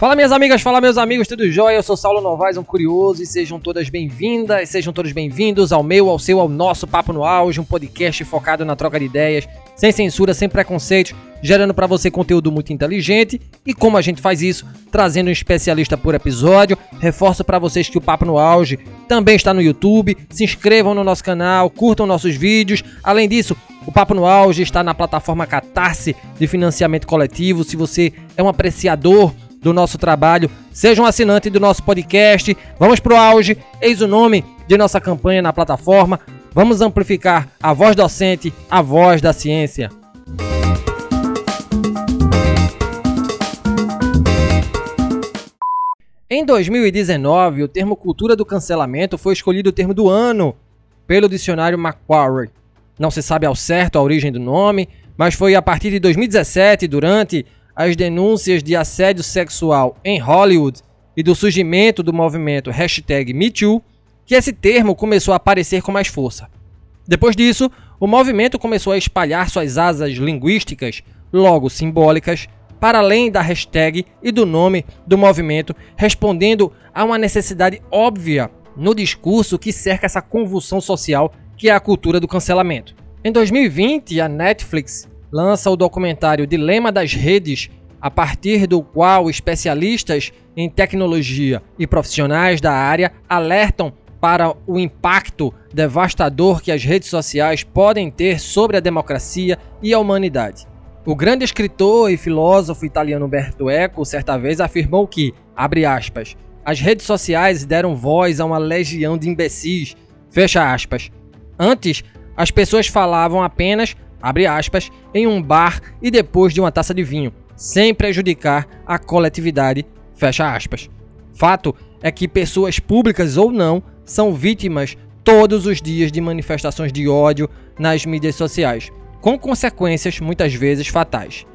Fala minhas amigas, fala meus amigos, tudo jóia? Eu sou Saulo Novaes, um curioso, e sejam todas bem-vindas, sejam todos bem-vindos ao meu, ao seu, ao nosso Papo no Auge, um podcast focado na troca de ideias, sem censura, sem preconceitos, gerando para você conteúdo muito inteligente. E como a gente faz isso? Trazendo um especialista por episódio. Reforço para vocês que o Papo no Auge também está no YouTube. Se inscrevam no nosso canal, curtam nossos vídeos. Além disso, o Papo no Auge está na plataforma Catarse de financiamento coletivo. Se você é um apreciador do nosso trabalho, seja um assinante do nosso podcast. Vamos pro auge, eis o nome de nossa campanha na plataforma. Vamos amplificar a voz docente, a voz da ciência. Em 2019, o termo cultura do cancelamento foi escolhido o termo do ano pelo dicionário Macquarie. Não se sabe ao certo a origem do nome, mas foi a partir de 2017, durante as denúncias de assédio sexual em Hollywood e do surgimento do movimento MeToo, que esse termo começou a aparecer com mais força. Depois disso, o movimento começou a espalhar suas asas linguísticas, logo simbólicas, para além da hashtag e do nome do movimento, respondendo a uma necessidade óbvia no discurso que cerca essa convulsão social que é a cultura do cancelamento. Em 2020, a Netflix lança o documentário Dilema das Redes, a partir do qual especialistas em tecnologia e profissionais da área alertam para o impacto devastador que as redes sociais podem ter sobre a democracia e a humanidade. O grande escritor e filósofo italiano Umberto Eco certa vez afirmou que, abre aspas, as redes sociais deram voz a uma legião de imbecis, fecha aspas. Antes, as pessoas falavam apenas abre aspas, em um bar e depois de uma taça de vinho, sem prejudicar a coletividade, fecha aspas. Fato é que pessoas públicas ou não são vítimas todos os dias de manifestações de ódio nas mídias sociais, com consequências muitas vezes fatais.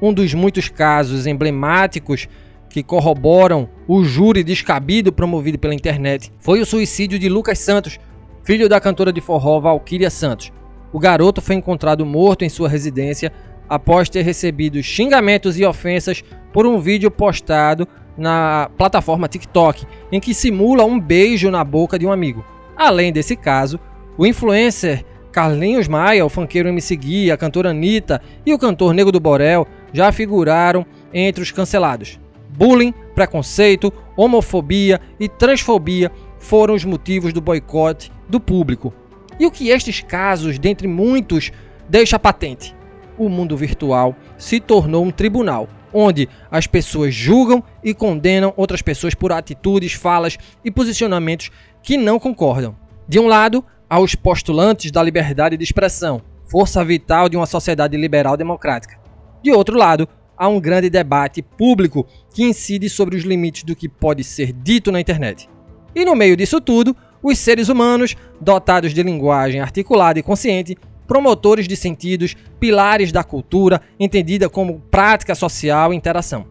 Um dos muitos casos emblemáticos que corroboram o júri descabido promovido pela internet foi o suicídio de Lucas Santos, filho da cantora de forró Valquíria Santos, o garoto foi encontrado morto em sua residência após ter recebido xingamentos e ofensas por um vídeo postado na plataforma TikTok, em que simula um beijo na boca de um amigo. Além desse caso, o influencer Carlinhos Maia, o funkeiro MC Gui, a cantora Anitta e o cantor Nego do Borel já figuraram entre os cancelados. Bullying, preconceito, homofobia e transfobia foram os motivos do boicote do público. E o que estes casos, dentre muitos, deixa patente? O mundo virtual se tornou um tribunal, onde as pessoas julgam e condenam outras pessoas por atitudes, falas e posicionamentos que não concordam. De um lado, há os postulantes da liberdade de expressão, força vital de uma sociedade liberal democrática. De outro lado, há um grande debate público que incide sobre os limites do que pode ser dito na internet. E no meio disso tudo, os seres humanos, dotados de linguagem articulada e consciente, promotores de sentidos, pilares da cultura, entendida como prática social e interação.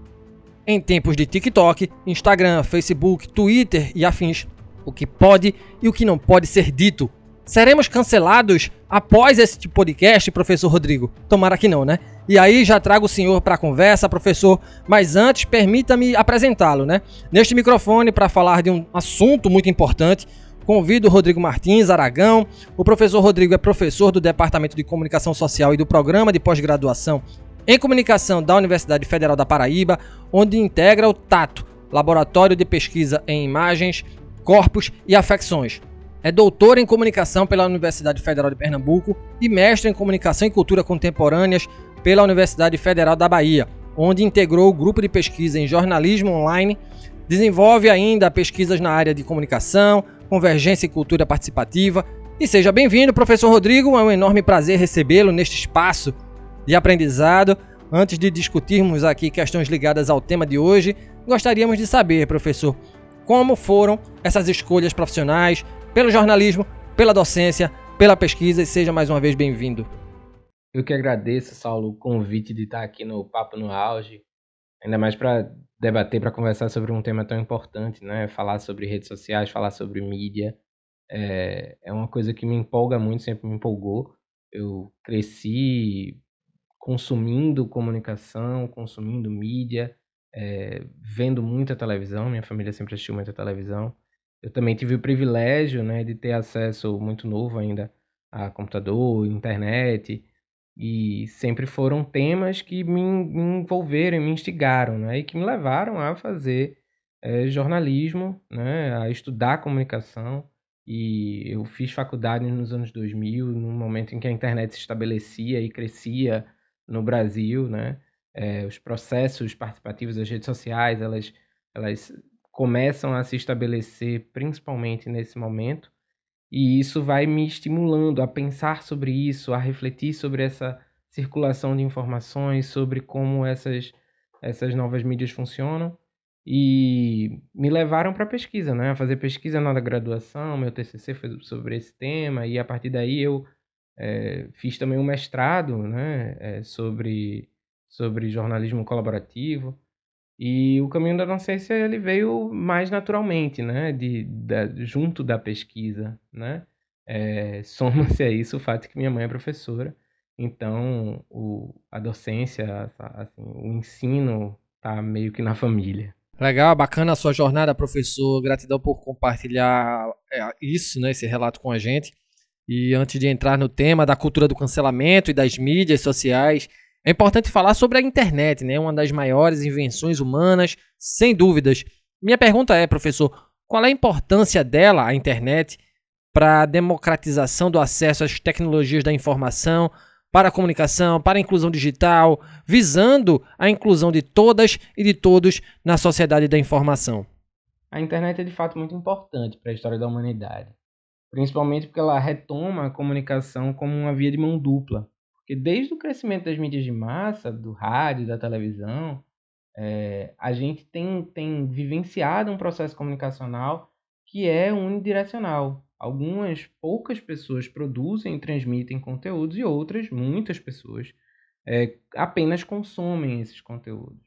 Em tempos de TikTok, Instagram, Facebook, Twitter e afins, o que pode e o que não pode ser dito. Seremos cancelados após este podcast, professor Rodrigo? Tomara que não, né? E aí já trago o senhor para a conversa, professor, mas antes permita-me apresentá-lo, né? Neste microfone para falar de um assunto muito importante, Convido o Rodrigo Martins Aragão. O professor Rodrigo é professor do Departamento de Comunicação Social e do Programa de Pós-Graduação em Comunicação da Universidade Federal da Paraíba, onde integra o TATO, Laboratório de Pesquisa em Imagens, Corpos e Afecções. É doutor em Comunicação pela Universidade Federal de Pernambuco e mestre em Comunicação e Cultura Contemporâneas pela Universidade Federal da Bahia, onde integrou o grupo de pesquisa em jornalismo online, desenvolve ainda pesquisas na área de comunicação, Convergência e Cultura Participativa. E seja bem-vindo, professor Rodrigo. É um enorme prazer recebê-lo neste espaço de aprendizado. Antes de discutirmos aqui questões ligadas ao tema de hoje, gostaríamos de saber, professor, como foram essas escolhas profissionais pelo jornalismo, pela docência, pela pesquisa e seja mais uma vez bem-vindo. Eu que agradeço, Saulo, o convite de estar aqui no Papo no Auge, ainda mais para debater, para conversar sobre um tema tão importante, né? Falar sobre redes sociais, falar sobre mídia. É, é uma coisa que me empolga muito, sempre me empolgou. Eu cresci consumindo comunicação, consumindo mídia, é, vendo muita televisão, minha família sempre assistiu muita televisão. Eu também tive o privilégio né, de ter acesso muito novo ainda a computador, internet, e sempre foram temas que me, envolveram, me instigaram, né, e que me levaram a fazer é, jornalismo, né, a estudar comunicação. E eu fiz faculdade nos anos 2000, no momento em que a internet se estabelecia e crescia no Brasil, né? É, os processos participativos das redes sociais, elas, elas começam a se estabelecer principalmente nesse momento. E isso vai me estimulando a pensar sobre isso, a refletir sobre essa circulação de informações, sobre como essas, essas novas mídias funcionam e me levaram para pesquisa, né? A fazer pesquisa na graduação, meu TCC foi sobre esse tema e a partir daí eu é, fiz também um mestrado, né? É, sobre sobre jornalismo colaborativo e o caminho da docência ele veio mais naturalmente, né? De, da, junto da pesquisa, né? É, Soma-se a isso o fato de que minha mãe é professora, então o, a docência, assim, o ensino tá meio que na família. Legal, bacana a sua jornada, professor. Gratidão por compartilhar é, isso, né, esse relato com a gente. E antes de entrar no tema da cultura do cancelamento e das mídias sociais, é importante falar sobre a internet, né, uma das maiores invenções humanas, sem dúvidas. Minha pergunta é, professor, qual é a importância dela, a internet, para a democratização do acesso às tecnologias da informação, para a comunicação, para a inclusão digital, visando a inclusão de todas e de todos na sociedade da informação. A internet é de fato muito importante para a história da humanidade, principalmente porque ela retoma a comunicação como uma via de mão dupla. Porque desde o crescimento das mídias de massa, do rádio, da televisão, é, a gente tem, tem vivenciado um processo comunicacional que é unidirecional. Algumas poucas pessoas produzem e transmitem conteúdos e outras, muitas pessoas, é, apenas consomem esses conteúdos.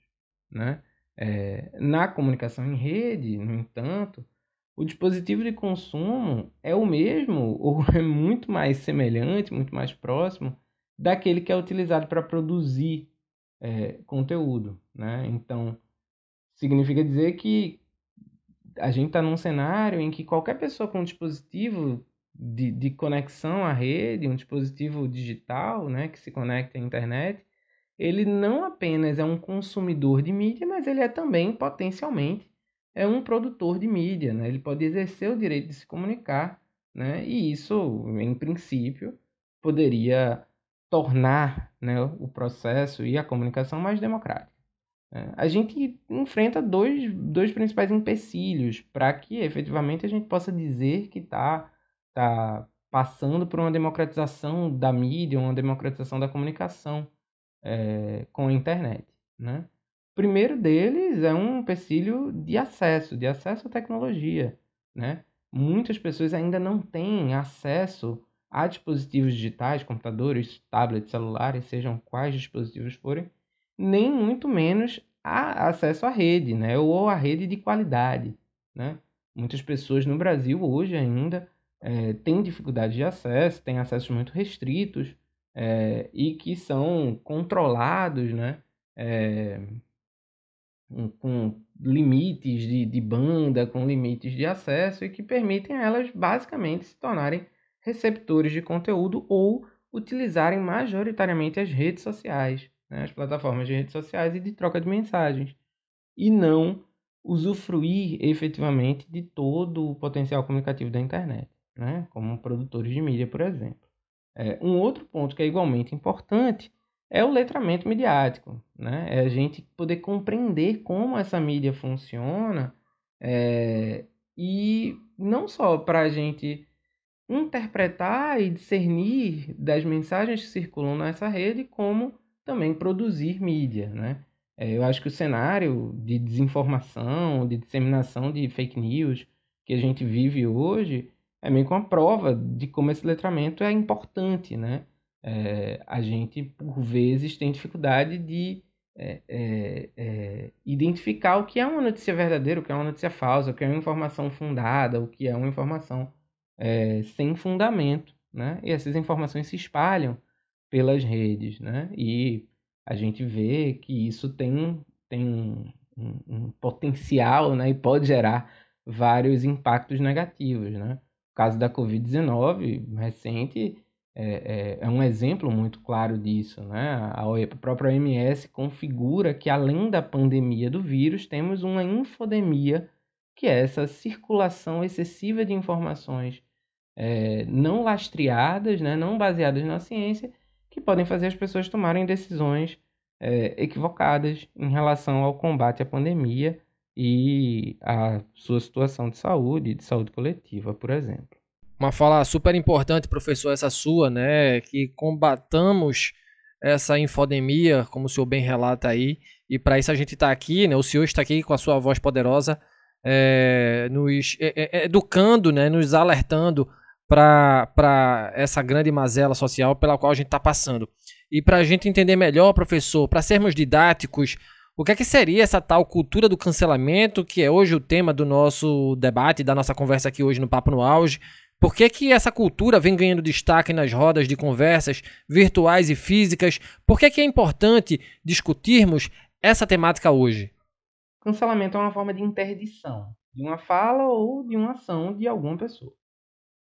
Né? É, na comunicação em rede, no entanto, o dispositivo de consumo é o mesmo ou é muito mais semelhante, muito mais próximo daquele que é utilizado para produzir é, conteúdo. Né? Então, significa dizer que a gente está num cenário em que qualquer pessoa com um dispositivo de, de conexão à rede, um dispositivo digital né, que se conecta à internet, ele não apenas é um consumidor de mídia, mas ele é também potencialmente é um produtor de mídia. Né? Ele pode exercer o direito de se comunicar, né? e isso, em princípio, poderia tornar né, o processo e a comunicação mais democrática. É, a gente enfrenta dois, dois principais empecilhos para que efetivamente a gente possa dizer que está tá passando por uma democratização da mídia, uma democratização da comunicação é, com a internet. Né? O primeiro deles é um empecilho de acesso, de acesso à tecnologia. Né? Muitas pessoas ainda não têm acesso a dispositivos digitais, computadores, tablets, celulares, sejam quais dispositivos forem, nem muito menos a acesso à rede, né? ou à rede de qualidade. Né? Muitas pessoas no Brasil hoje ainda é, têm dificuldade de acesso, têm acessos muito restritos é, e que são controlados né? É, com limites de, de banda, com limites de acesso e que permitem a elas basicamente se tornarem receptores de conteúdo ou utilizarem majoritariamente as redes sociais né, as plataformas de redes sociais e de troca de mensagens, e não usufruir efetivamente de todo o potencial comunicativo da internet, né, como produtores de mídia, por exemplo. É, um outro ponto que é igualmente importante é o letramento midiático, né? é a gente poder compreender como essa mídia funciona é, e não só para a gente interpretar e discernir das mensagens que circulam nessa rede, como também produzir mídia, né? É, eu acho que o cenário de desinformação, de disseminação de fake news que a gente vive hoje é meio que uma prova de como esse letramento é importante, né? É, a gente, por vezes, tem dificuldade de é, é, é, identificar o que é uma notícia verdadeira, o que é uma notícia falsa, o que é uma informação fundada, o que é uma informação é, sem fundamento, né? E essas informações se espalham pelas redes, né? E a gente vê que isso tem, tem um, um, um potencial né, e pode gerar vários impactos negativos. Né? O caso da Covid-19 recente é, é, é, um exemplo muito claro disso. Né? A, a própria OMS configura que, além da pandemia do vírus, temos uma infodemia, que é essa circulação excessiva de informações é, não lastreadas, né, não baseadas na ciência, que podem fazer as pessoas tomarem decisões é, equivocadas em relação ao combate à pandemia e à sua situação de saúde, de saúde coletiva, por exemplo. Uma fala super importante, professor, essa sua, né? Que combatamos essa infodemia, como o senhor bem relata aí, e para isso a gente está aqui, né? O senhor está aqui com a sua voz poderosa, é, nos é, é, educando, né? Nos alertando para essa grande mazela social pela qual a gente está passando. E para a gente entender melhor, professor, para sermos didáticos, o que é que seria essa tal cultura do cancelamento, que é hoje o tema do nosso debate, da nossa conversa aqui hoje no Papo no Auge? Por que, que essa cultura vem ganhando destaque nas rodas de conversas virtuais e físicas? Por que, que é importante discutirmos essa temática hoje? Cancelamento é uma forma de interdição de uma fala ou de uma ação de alguma pessoa.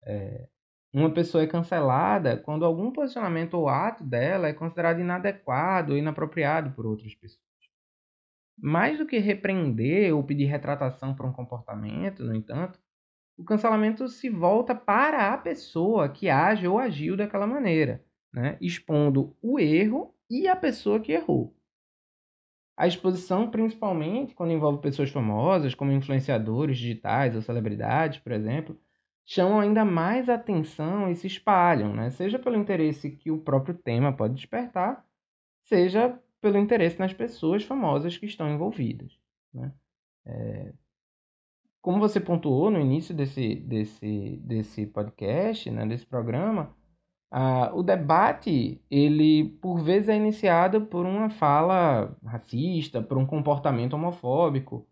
É, uma pessoa é cancelada quando algum posicionamento ou ato dela é considerado inadequado ou inapropriado por outras pessoas. Mais do que repreender ou pedir retratação por um comportamento, no entanto, o cancelamento se volta para a pessoa que age ou agiu daquela maneira, né? expondo o erro e a pessoa que errou. A exposição, principalmente quando envolve pessoas famosas, como influenciadores digitais ou celebridades, por exemplo, chamam ainda mais atenção e se espalham, né? seja pelo interesse que o próprio tema pode despertar, seja pelo interesse nas pessoas famosas que estão envolvidas. Né? É... Como você pontuou no início desse, desse, desse podcast, né, desse programa, ah, o debate, ele por vezes é iniciado por uma fala racista, por um comportamento homofóbico,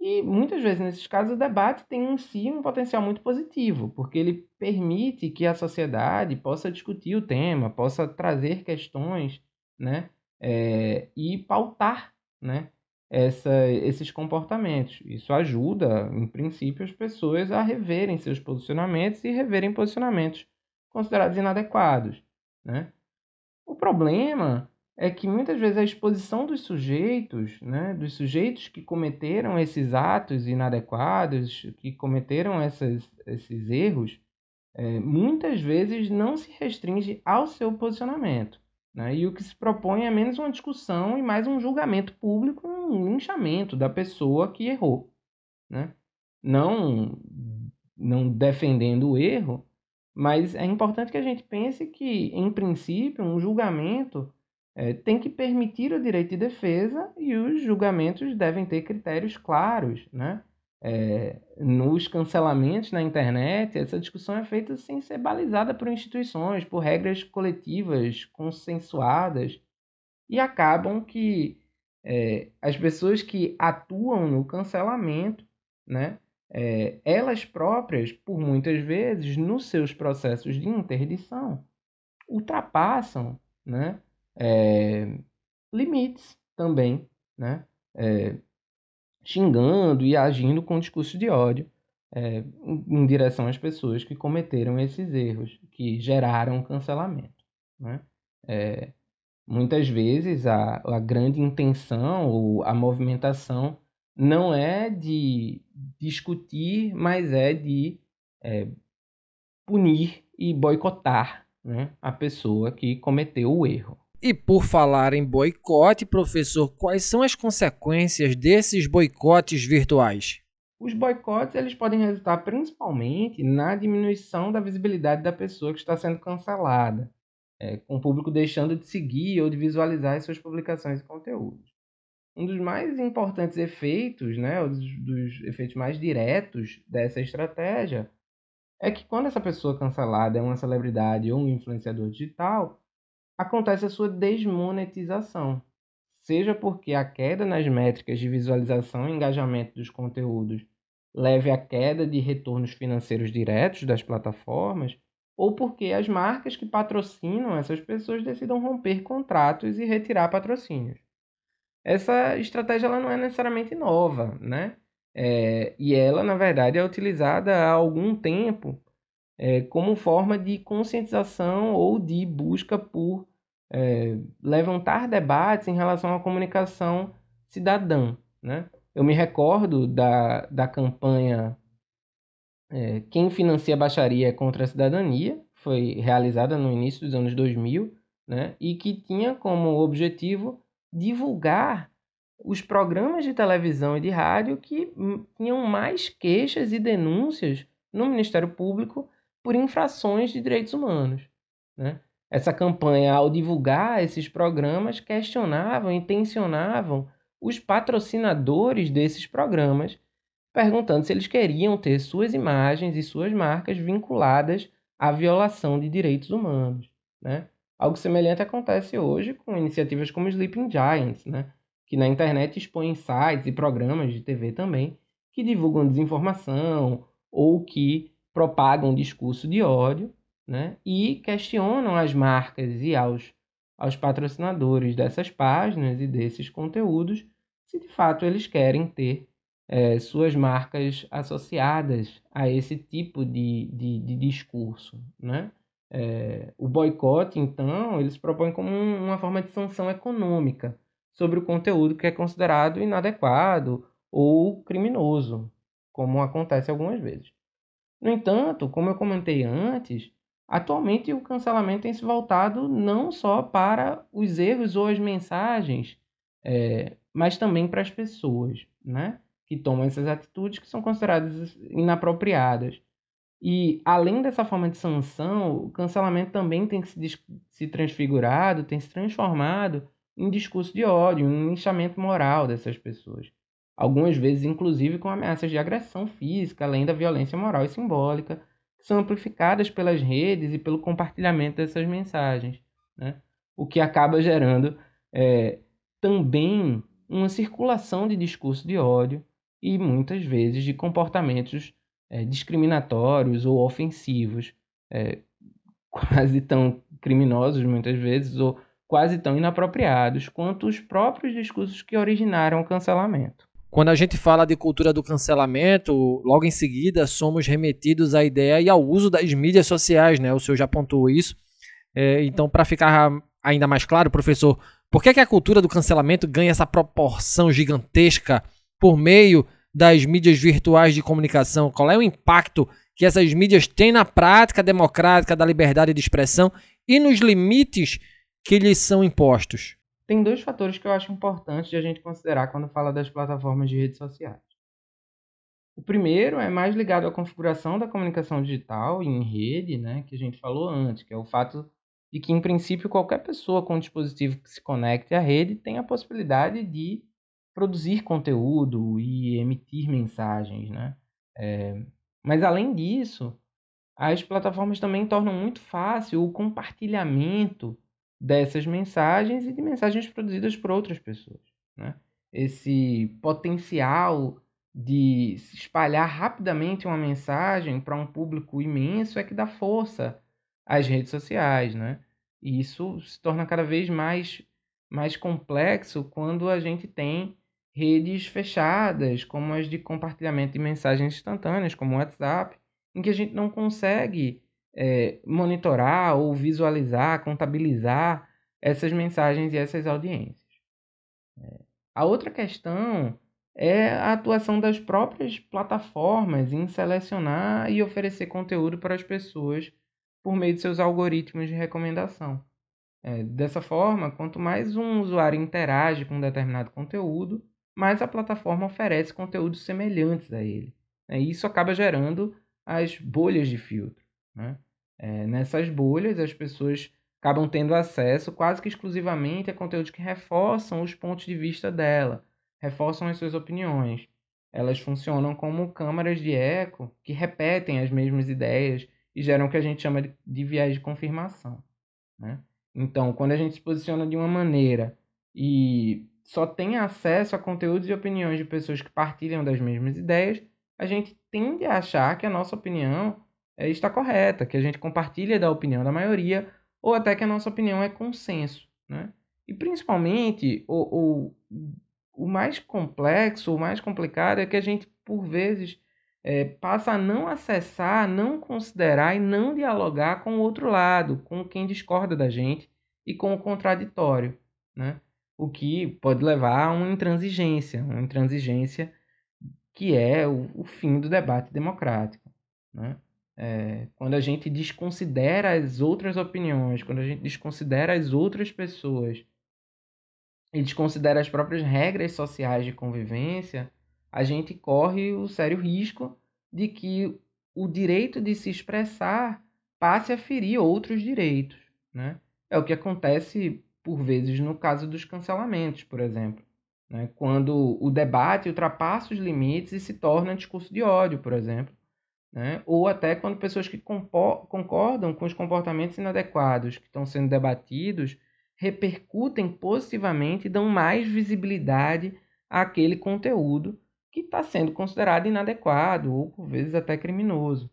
e muitas vezes, nesses casos, o debate tem em si um potencial muito positivo, porque ele permite que a sociedade possa discutir o tema, possa trazer questões né, é, e pautar né, essa, esses comportamentos. Isso ajuda, em princípio, as pessoas a reverem seus posicionamentos e reverem posicionamentos considerados inadequados. Né? O problema é que muitas vezes a exposição dos sujeitos, né, dos sujeitos que cometeram esses atos inadequados, que cometeram essas, esses erros, é, muitas vezes não se restringe ao seu posicionamento. Né? E o que se propõe é menos uma discussão e mais um julgamento público, um linchamento da pessoa que errou. Né? Não, não defendendo o erro, mas é importante que a gente pense que, em princípio, um julgamento é, tem que permitir o direito de defesa e os julgamentos devem ter critérios claros, né? É, nos cancelamentos na internet, essa discussão é feita sem ser balizada por instituições, por regras coletivas consensuadas, e acabam que é, as pessoas que atuam no cancelamento, né, é, elas próprias, por muitas vezes, nos seus processos de interdição, ultrapassam né, é, limites também, né? É, xingando e agindo com discurso de ódio é, em, direção às pessoas que cometeram esses erros, que geraram cancelamento. Né? É, muitas vezes a, a grande intenção ou a movimentação não é de discutir, mas é de é, punir e boicotar né, a pessoa que cometeu o erro. E por falar em boicote, professor, quais são as consequências desses boicotes virtuais? Os boicotes eles podem resultar principalmente na diminuição da visibilidade da pessoa que está sendo cancelada, é, com o público deixando de seguir ou de visualizar as suas publicações e conteúdos. Um dos mais importantes efeitos, né, dos, dos efeitos mais diretos dessa estratégia, é que quando essa pessoa cancelada é uma celebridade ou um influenciador digital, acontece a sua desmonetização, seja porque a queda nas métricas de visualização e engajamento dos conteúdos leve à queda de retornos financeiros diretos das plataformas, ou porque as marcas que patrocinam essas pessoas decidam romper contratos e retirar patrocínios. Essa estratégia ela não é necessariamente nova, né? É, e ela, na verdade, é utilizada há algum tempo é, como forma de conscientização ou de busca por é, levantar debates em relação à comunicação cidadã. Né? Eu me recordo da, da campanha é, Quem Financia a Baixaria contra a Cidadania, foi realizada no início dos anos 2000, né? e que tinha como objetivo divulgar os programas de televisão e de rádio que tinham mais queixas e denúncias no Ministério Público por infrações de direitos humanos. Né? Essa campanha, ao divulgar esses programas, questionavam e tensionavam os patrocinadores desses programas, perguntando se eles queriam ter suas imagens e suas marcas vinculadas à violação de direitos humanos. Né? Algo semelhante acontece hoje com iniciativas como Sleeping Giants, né? que na internet expõem sites e programas de TV também que divulgam desinformação ou que propagam discurso de ódio né? e questionam as marcas e aos, aos patrocinadores dessas páginas e desses conteúdos se de fato eles querem ter é, suas marcas associadas a esse tipo de, de, de discurso. Né? É, o boicote, então, eles propõem como uma forma de sanção econômica sobre o conteúdo que é considerado inadequado ou criminoso, como acontece algumas vezes. No entanto, como eu comentei antes, atualmente o cancelamento tem se voltado não só para os erros ou as mensagens, é, mas também para as pessoas, né? Que tomam essas atitudes que são consideradas inapropriadas. E além dessa forma de sanção, o cancelamento também tem se, se transfigurado, tem se transformado em discurso de ódio, em linchamento moral dessas pessoas. Algumas vezes, inclusive, com ameaças de agressão física, além da violência moral e simbólica, que são amplificadas pelas redes e pelo compartilhamento dessas mensagens. Né? O que acaba gerando é, também uma circulação de discurso de ódio e muitas vezes de comportamentos é, discriminatórios ou ofensivos, é, quase tão criminosos muitas vezes, ou quase tão inapropriados quanto os próprios discursos que originaram o cancelamento. Quando a gente fala de cultura do cancelamento, logo em seguida somos remetidos à ideia e ao uso das mídias sociais, né? O senhor já apontou isso. É, então, para ficar ainda mais claro, professor, por que, que a cultura do cancelamento ganha essa proporção gigantesca por meio das mídias virtuais de comunicação? Qual é o impacto que essas mídias têm na prática democrática da liberdade de expressão e nos limites que lhes são impostos? Tem dois fatores que eu acho importantes de a gente considerar quando fala das plataformas de redes sociais. O primeiro é mais ligado à configuração da comunicação digital em rede, né, que a gente falou antes, que é o fato de que, em princípio, qualquer pessoa com um dispositivo que se conecte à rede tem a possibilidade de produzir conteúdo e emitir mensagens. Né? É... Mas, além disso, as plataformas também tornam muito fácil o compartilhamento dessas mensagens e de mensagens produzidas por outras pessoas. Né? Esse potencial de se espalhar rapidamente uma mensagem para um público imenso é que dá força às redes sociais, né? E isso se torna cada vez mais, mais complexo quando a gente tem redes fechadas, como as de compartilhamento de mensagens instantâneas, como o WhatsApp, em que a gente não consegue é, monitorar ou visualizar, contabilizar essas mensagens e essas audiências. É. A outra questão é a atuação das próprias plataformas em selecionar e oferecer conteúdo para as pessoas por meio de seus algoritmos de recomendação. É, dessa forma, quanto mais um usuário interage com um determinado conteúdo, mais a plataforma oferece conteúdos semelhantes a ele. É, e isso acaba gerando as bolhas de filtro. Né? É, nessas bolhas, as pessoas acabam tendo acesso quase que exclusivamente a conteúdos que reforçam os pontos de vista dela, reforçam as suas opiniões. Elas funcionam como câmaras de eco que repetem as mesmas ideias e geram o que a gente chama de, de viés de confirmação. Né? Então, quando a gente se posiciona de uma maneira e só tem acesso a conteúdos e opiniões de pessoas que partilham das mesmas ideias, a gente tende a achar que a nossa opinião é, está correta, que a gente compartilha da opinião da maioria, ou até que a nossa opinião é consenso. Né? E principalmente, o, o, o mais complexo, o mais complicado é que a gente, por vezes, é, passa a não acessar, não considerar e não dialogar com o outro lado, com quem discorda da gente e com o contraditório, né? O que pode levar a uma intransigência, uma intransigência que é o, o fim do debate democrático, né? É, quando a gente desconsidera as outras opiniões, quando a gente desconsidera as outras pessoas e desconsidera as próprias regras sociais de convivência, a gente corre o sério risco de que o direito de se expressar passe a ferir outros direitos. Né? É o que acontece, por vezes, no caso dos cancelamentos, por exemplo. Né? Quando o debate ultrapassa os limites e se torna discurso de ódio, por exemplo. Né? Ou até quando pessoas que concordam com os comportamentos inadequados que estão sendo debatidos repercutem positivamente e dão mais visibilidade àquele conteúdo que está sendo considerado inadequado ou por vezes até criminoso.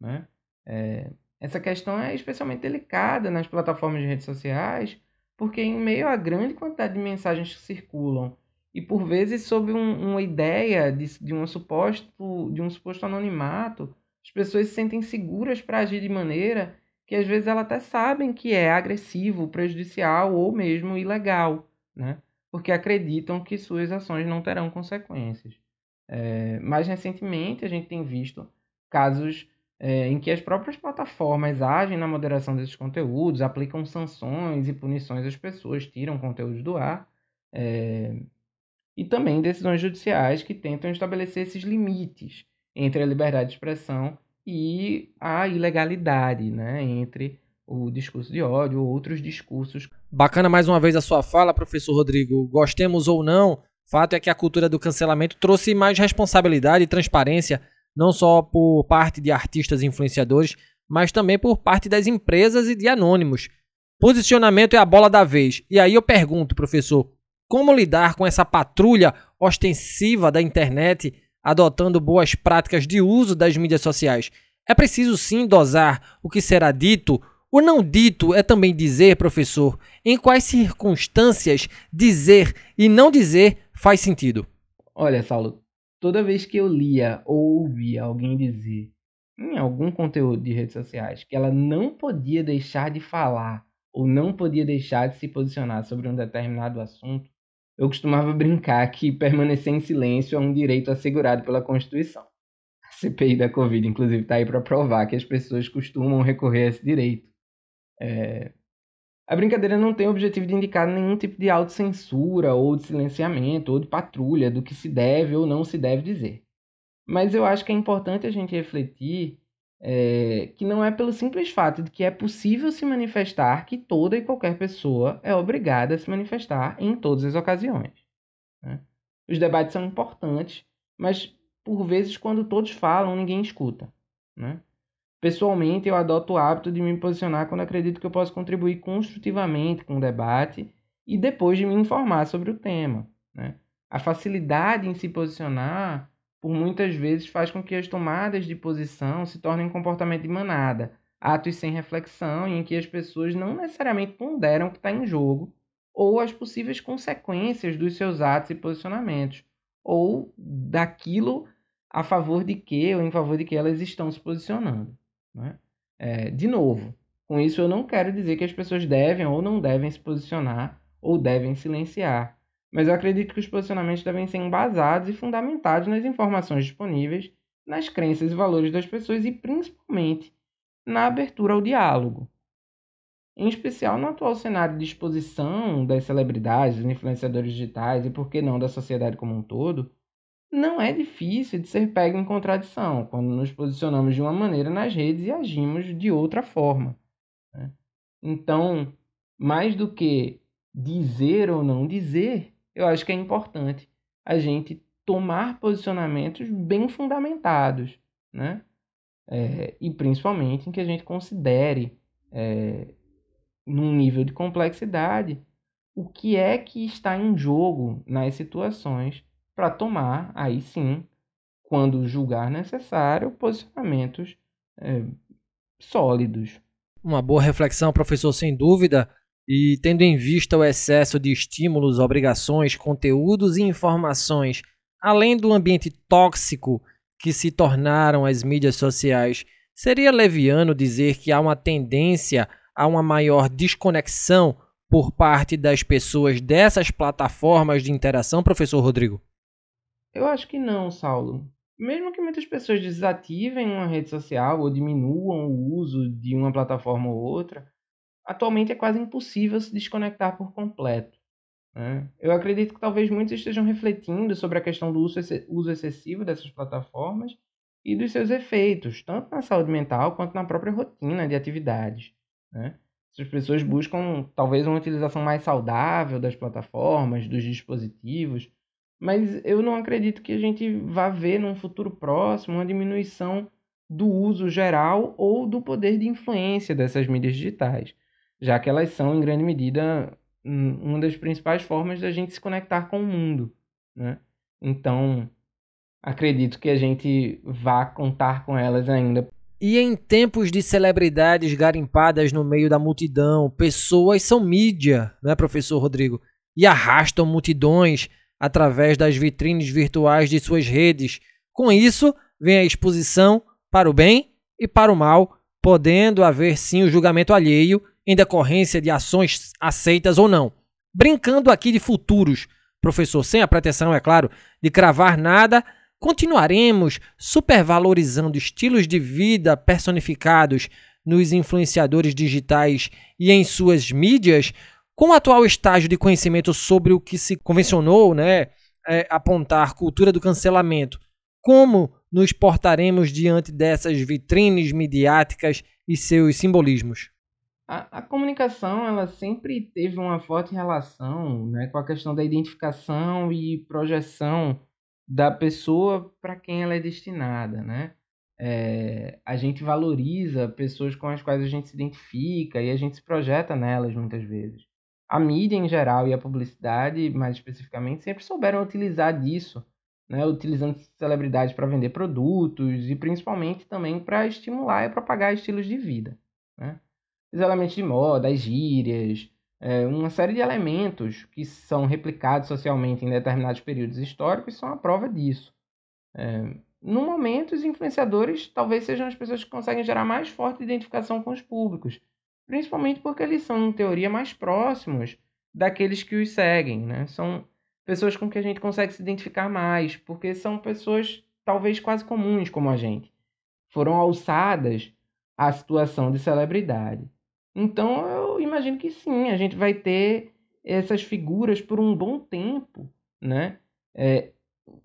Né? É, essa questão é especialmente delicada nas plataformas de redes sociais, porque em meio à grande quantidade de mensagens que circulam e por vezes sob um, uma ideia de, de, um suposto, de um suposto anonimato, as pessoas se sentem seguras para agir de maneira que às vezes elas até sabem que é agressivo, prejudicial ou mesmo ilegal, né? porque acreditam que suas ações não terão consequências. É, mais recentemente, a gente tem visto casos é, em que as próprias plataformas agem na moderação desses conteúdos, aplicam sanções e punições às pessoas, tiram conteúdos do ar, é, e também decisões judiciais que tentam estabelecer esses limites entre a liberdade de expressão e a ilegalidade, né, entre o discurso de ódio ou outros discursos. Bacana mais uma vez a sua fala, professor Rodrigo. Gostemos ou não, Fato é que a cultura do cancelamento trouxe mais responsabilidade e transparência, não só por parte de artistas e influenciadores, mas também por parte das empresas e de anônimos. Posicionamento é a bola da vez. E aí eu pergunto, professor, como lidar com essa patrulha ostensiva da internet, adotando boas práticas de uso das mídias sociais? É preciso sim dosar o que será dito. O não dito é também dizer, professor, em quais circunstâncias dizer e não dizer faz sentido. Olha, Saulo, toda vez que eu lia ou ouvia alguém dizer em algum conteúdo de redes sociais que ela não podia deixar de falar ou não podia deixar de se posicionar sobre um determinado assunto, eu costumava brincar que permanecer em silêncio é um direito assegurado pela Constituição. A CPI da Covid, inclusive, está aí para provar que as pessoas costumam recorrer a esse direito. É, a brincadeira não tem o objetivo de indicar nenhum tipo de autocensura ou de silenciamento ou de patrulha do que se deve ou não se deve dizer. Mas eu acho que é importante a gente refletir é, que não é pelo simples fato de que é possível se manifestar que toda e qualquer pessoa é obrigada a se manifestar em todas as ocasiões. Né? Os debates são importantes, mas por vezes, quando todos falam, ninguém escuta. Né? Pessoalmente, eu adoto o hábito de me posicionar quando acredito que eu posso contribuir construtivamente com o debate e depois de me informar sobre o tema. Né? A facilidade em se posicionar, por muitas vezes, faz com que as tomadas de posição se tornem um comportamento de manada, atos sem reflexão em que as pessoas não necessariamente ponderam o que está em jogo ou as possíveis consequências dos seus atos e posicionamentos, ou daquilo a favor de que ou em favor de que elas estão se posicionando. Né? É, de novo, com isso eu não quero dizer que as pessoas devem ou não devem se posicionar ou devem silenciar, mas eu acredito que os posicionamentos devem ser embasados e fundamentados nas informações disponíveis, nas crenças e valores das pessoas e principalmente na abertura ao diálogo. Em especial no atual cenário de exposição das celebridades, dos influenciadores digitais e, por que não, da sociedade como um todo, não é difícil de ser pego em contradição quando nos posicionamos de uma maneira nas redes e agimos de outra forma. Né? Então, mais do que dizer ou não dizer, eu acho que é importante a gente tomar posicionamentos bem fundamentados, né? É, e principalmente em que a gente considere, é, num nível de complexidade, o que é que está em jogo nas situações para tomar, aí sim, quando julgar necessário, posicionamentos é, sólidos. Uma boa reflexão, professor, sem dúvida. E tendo em vista o excesso de estímulos, obrigações, conteúdos e informações, além do ambiente tóxico que se tornaram as mídias sociais, seria leviano dizer que há uma tendência a uma maior desconexão por parte das pessoas dessas plataformas de interação, professor Rodrigo? Eu acho que não, Saulo. Mesmo que muitas pessoas desativem uma rede social ou diminuam o uso de uma plataforma ou outra, atualmente é quase impossível se desconectar por completo. Né? Eu acredito que talvez muitos estejam refletindo sobre a questão do uso excessivo dessas plataformas e dos seus efeitos, tanto na saúde mental quanto na própria rotina de atividades. Né? As pessoas buscam talvez uma utilização mais saudável das plataformas, dos dispositivos, mas eu não acredito que a gente vá ver num futuro próximo uma diminuição do uso geral ou do poder de influência dessas mídias digitais já que elas são, em grande medida, uma das principais formas da gente se conectar com o mundo. Né? Então, acredito que a gente vá contar com elas ainda. E em tempos de celebridades garimpadas no meio da multidão, pessoas são mídia, não é, professor Rodrigo? E arrastam multidões através das vitrines virtuais de suas redes. Com isso, vem a exposição para o bem e para o mal, podendo haver sim o julgamento alheio em decorrência de ações aceitas ou não. Brincando aqui de futuros, professor, sem a pretensão, é claro, de cravar nada, continuaremos supervalorizando estilos de vida personificados nos influenciadores digitais e em suas mídias, com o atual estágio de conhecimento sobre o que se convencionou, né, é, apontar cultura do cancelamento. Como nos portaremos diante dessas vitrines midiáticas e seus simbolismos? A, a comunicação ela sempre teve uma forte relação né, com a questão da identificação e projeção da pessoa para quem ela é destinada, né? É, a gente valoriza pessoas com as quais a gente se identifica e a gente se projeta nelas muitas vezes. A mídia em geral e a publicidade, mais especificamente, sempre souberam utilizar disso, né? utilizando celebridades para vender produtos e principalmente também para estimular e propagar estilos de vida. Né? os elementos de moda, as gírias, é, uma série de elementos que são replicados socialmente em determinados períodos históricos são a prova disso. É, no momento, os influenciadores talvez sejam as pessoas que conseguem gerar mais forte identificação com os públicos, principalmente porque eles são, em teoria, mais próximos daqueles que os seguem. Né? São pessoas com que a gente consegue se identificar mais, porque são pessoas talvez quase comuns como a gente. Foram alçadas à situação de celebridade. Então eu imagino que sim, a gente vai ter essas figuras por um bom tempo, né? É,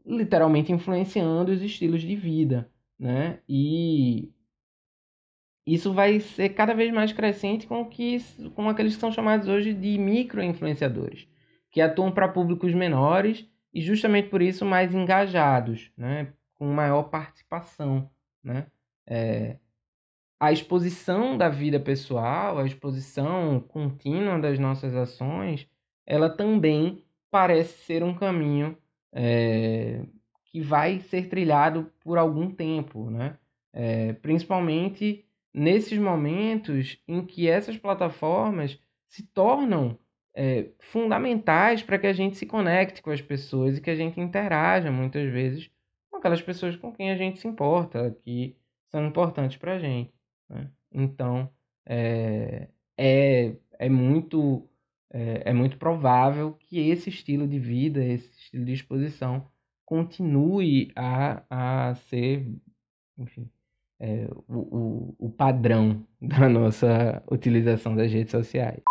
literalmente influenciando os estilos de vida, né? E isso vai ser cada vez mais crescente com que com aqueles que são chamados hoje de micro-influenciadores, que atuam para públicos menores e justamente por isso mais engajados, né? com maior participação. Né? É, a exposição da vida pessoal, a exposição contínua das nossas ações, ela também parece ser um caminho é, que vai ser trilhado por algum tempo, né? É, principalmente nesses momentos em que essas plataformas se tornam é, fundamentais para que a gente se conecte com as pessoas e que a gente interaja muitas vezes com aquelas pessoas com quem a gente se importa, que são importantes para a gente. Né? Então, é, é, é, muito, é, é muito provável que esse estilo de vida, esse estilo de exposição, continue a, a ser, enfim, é, o, o, o padrão da nossa utilização das redes sociais.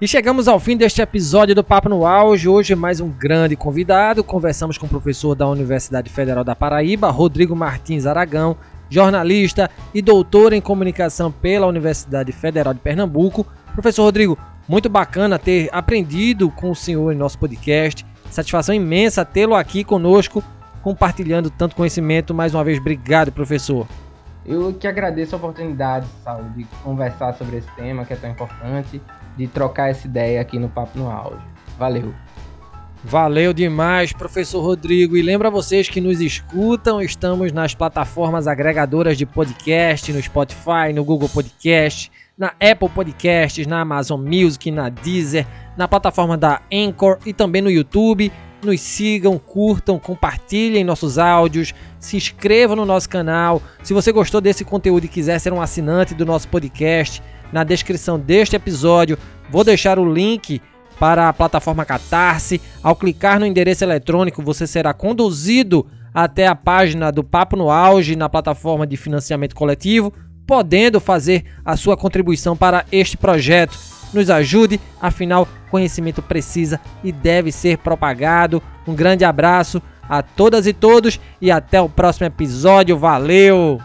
E chegamos ao fim deste episódio do Papo no Auge. Hoje mais um grande convidado. Conversamos com o professor da Universidade Federal da Paraíba, Rodrigo Martins Aragão, jornalista e doutor em comunicação pela Universidade Federal de Pernambuco. Professor Rodrigo, muito bacana ter aprendido com o senhor em nosso podcast. Satisfação imensa tê-lo aqui conosco, compartilhando tanto conhecimento. Mais uma vez, obrigado, professor. Eu que agradeço a oportunidade, Saulo, de conversar sobre esse tema que é tão importante, de trocar essa ideia aqui no Papo no Áudio. Valeu! Valeu demais, professor Rodrigo. E lembra vocês que nos escutam, estamos nas plataformas agregadoras de podcast, no Spotify, no Google Podcast, na Apple Podcasts, na Amazon Music, na Deezer, na plataforma da Anchor e também no YouTube. Nos sigam, curtam, compartilhem nossos áudios, se inscrevam no nosso canal. Se você gostou desse conteúdo e quiser ser um assinante do nosso podcast, na descrição deste episódio vou deixar o link para a plataforma Catarse. Ao clicar no endereço eletrônico, você será conduzido até a página do Papo no Auge na plataforma de financiamento coletivo, podendo fazer a sua contribuição para este projeto. Nos ajude, afinal, conhecimento precisa e deve ser propagado. Um grande abraço a todas e todos e até o próximo episódio. Valeu!